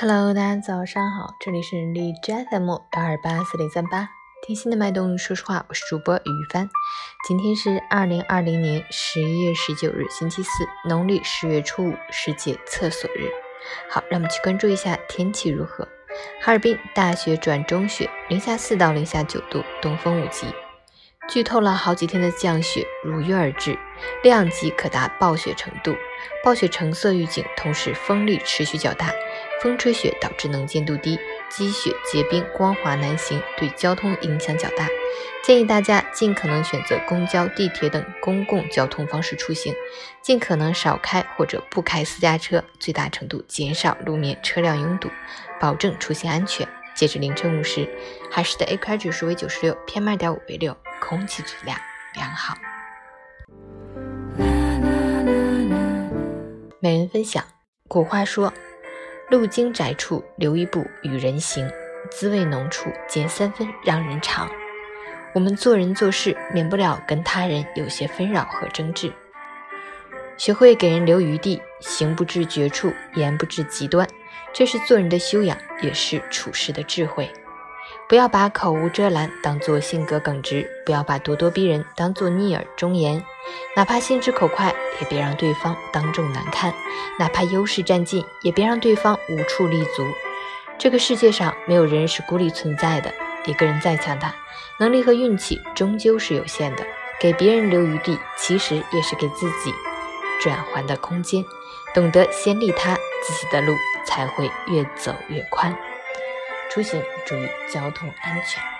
Hello，大家早上好，这里是荔枝 FM 幺二八四零三八，听心的脉动，说实话，我是主播于帆。今天是二零二零年十一月十九日，星期四，农历十月初五，世界厕所日。好，让我们去关注一下天气如何。哈尔滨大雪转中雪，零下四到零下九度，东风五级。剧透了好几天的降雪如约而至，量级可达暴雪程度。暴雪橙色预警，同时风力持续较大，风吹雪导致能见度低，积雪结冰，光滑难行，对交通影响较大。建议大家尽可能选择公交、地铁等公共交通方式出行，尽可能少开或者不开私家车，最大程度减少路面车辆拥堵，保证出行安全。截至凌晨五时，海市的 AQI 指数为九十六，PM 二点五为六。空气质量良好。每人分享：古话说，路经窄处留一步与人行，滋味浓处减三分让人尝。我们做人做事，免不了跟他人有些纷扰和争执。学会给人留余地，行不至绝处，言不至极端，这是做人的修养，也是处事的智慧。不要把口无遮拦当做性格耿直，不要把咄咄逼人当做逆耳忠言。哪怕心直口快，也别让对方当众难看；哪怕优势占尽，也别让对方无处立足。这个世界上没有人是孤立存在的，一个人再强大，能力和运气终究是有限的。给别人留余地，其实也是给自己转换的空间。懂得先利他，自己的路才会越走越宽。出行注意交通安全。